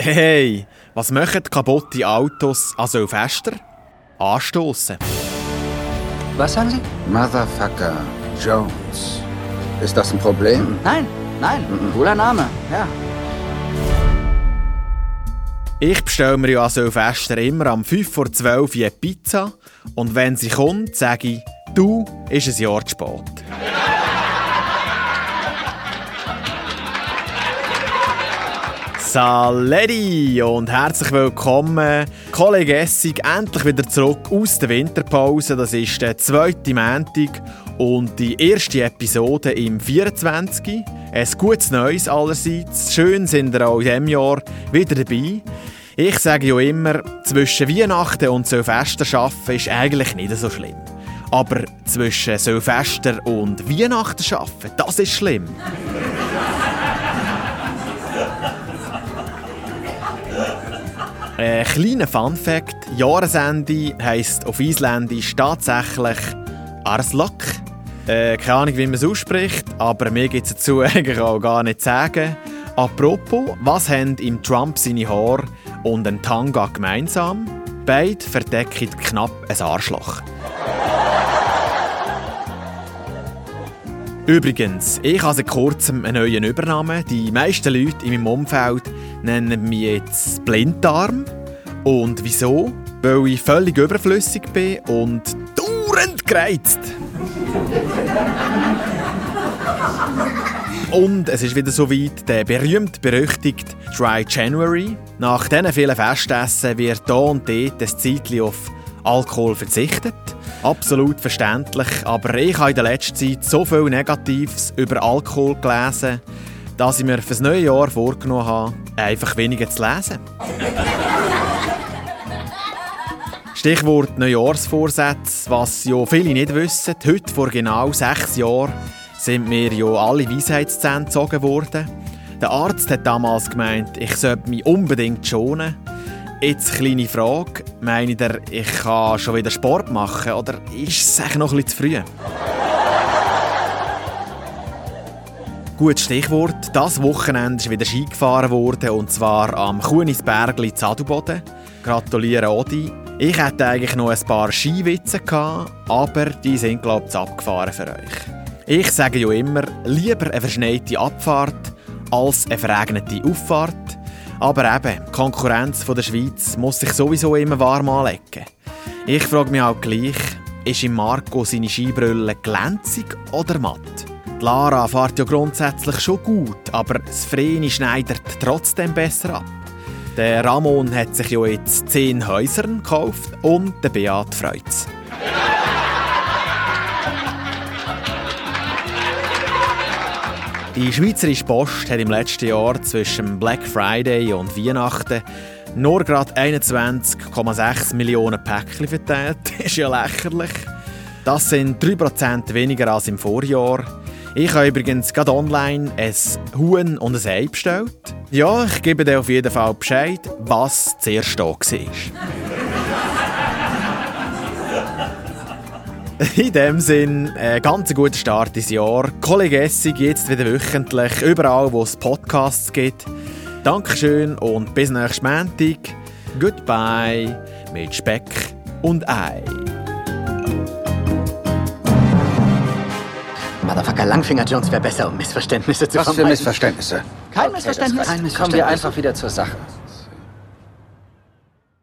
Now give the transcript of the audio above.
Hey, was machen kaputte Autos an Silvester? Anstoßen. Was sagen Sie? Motherfucker Jones. Ist das ein Problem? Nein, nein, cooler Name, ja. Ich bestelle mir ja an Silvester immer am 5 vor 12 Uhr eine Pizza und wenn sie kommt, sage ich, du, ist ein Jahr zu spät. Saletti und herzlich willkommen. Kollege Essig endlich wieder zurück aus der Winterpause. Das ist der zweite Montag und die erste Episode im 24. Ein gutes Neues allerseits. Schön sind ihr auch in diesem Jahr wieder dabei. Ich sage ja immer, zwischen Weihnachten und Silvester arbeiten ist eigentlich nicht so schlimm. Aber zwischen Silvester und Weihnachten arbeiten, das ist schlimm. Ein kleiner Fun-Fact: Jahresende heisst auf Isländisch tatsächlich Arslok. Äh, keine Ahnung, wie man es ausspricht, aber mir gibt es dazu eigentlich auch gar nicht zu sagen. Apropos, was haben im Trump seine Haare und ein Tanga gemeinsam? Beide verdecken knapp ein Arschloch. Übrigens, ich habe seit kurzem einen neuen Übernamen. Die meisten Leute in meinem Umfeld nennen mich jetzt Blinddarm. Und wieso? Weil ich völlig überflüssig bin und dauernd gereizt. Und es ist wieder soweit, der berühmt-berüchtigte Dry January. Nach diesen vielen Festessen wird hier und dort ein Zeitchen auf Alkohol verzichtet. Absolut verständlich, aber ich habe in der letzten Zeit so viel Negatives über Alkohol gelesen, dass ich mir fürs neue Jahr vorgenommen habe, einfach weniger zu lesen. Stichwort Neujahrsvorsätze, was ja viele nicht wissen. Heute, vor genau sechs Jahren, sind mir ja alle Weisheitszähne gezogen worden. Der Arzt hat damals gemeint, ich sollte mich unbedingt schonen. Jetzt kleine Frage. Meint ihr, ich kann schon wieder Sport machen oder ist es noch ein bisschen zu früh? Gutes Stichwort. Das Wochenende ist wieder Ski gefahren worden und zwar am Kunisbergli Zaduboden. Gratuliere Odi. Ich hätte eigentlich noch ein paar Skiwitze gehabt, aber die sind glaube ich abgefahren für euch. Ich sage ja immer, lieber eine verschneite Abfahrt als eine verregnete Auffahrt. Aber eben, die Konkurrenz der Schweiz muss sich sowieso immer warm anlegen. Ich frage mich auch gleich, ist im Marco seine Skibrille glänzig oder matt? Die Lara fährt ja grundsätzlich schon gut, aber das Vreni schneidet trotzdem besser ab. Der Ramon hat sich ja jetzt 10 Häusern gekauft und der Beat freut's. Die Schweizerische Post hat im letzten Jahr zwischen Black Friday und Weihnachten nur gerade 21,6 Millionen Päckchen verteilt. Das ist ja lächerlich. Das sind 3% weniger als im Vorjahr. Ich habe übrigens gerade online ein Huhn und ein Ei bestellt. Ja, ich gebe dir auf jeden Fall Bescheid, was zuerst da war. In dem Sinn, ein ganz guter Start ins Jahr. Kollege Essig jetzt wieder wöchentlich, überall wo es Podcasts gibt. Dankeschön und bis nächsten Montag. Goodbye mit Speck und Ei. Motherfucker Langfinger Jones wäre besser, um Missverständnisse zu Was für vermeiden. Missverständnisse? Kein Missverständnis? Kein Kein Missverständnis. Kommen wir einfach wieder zur Sache.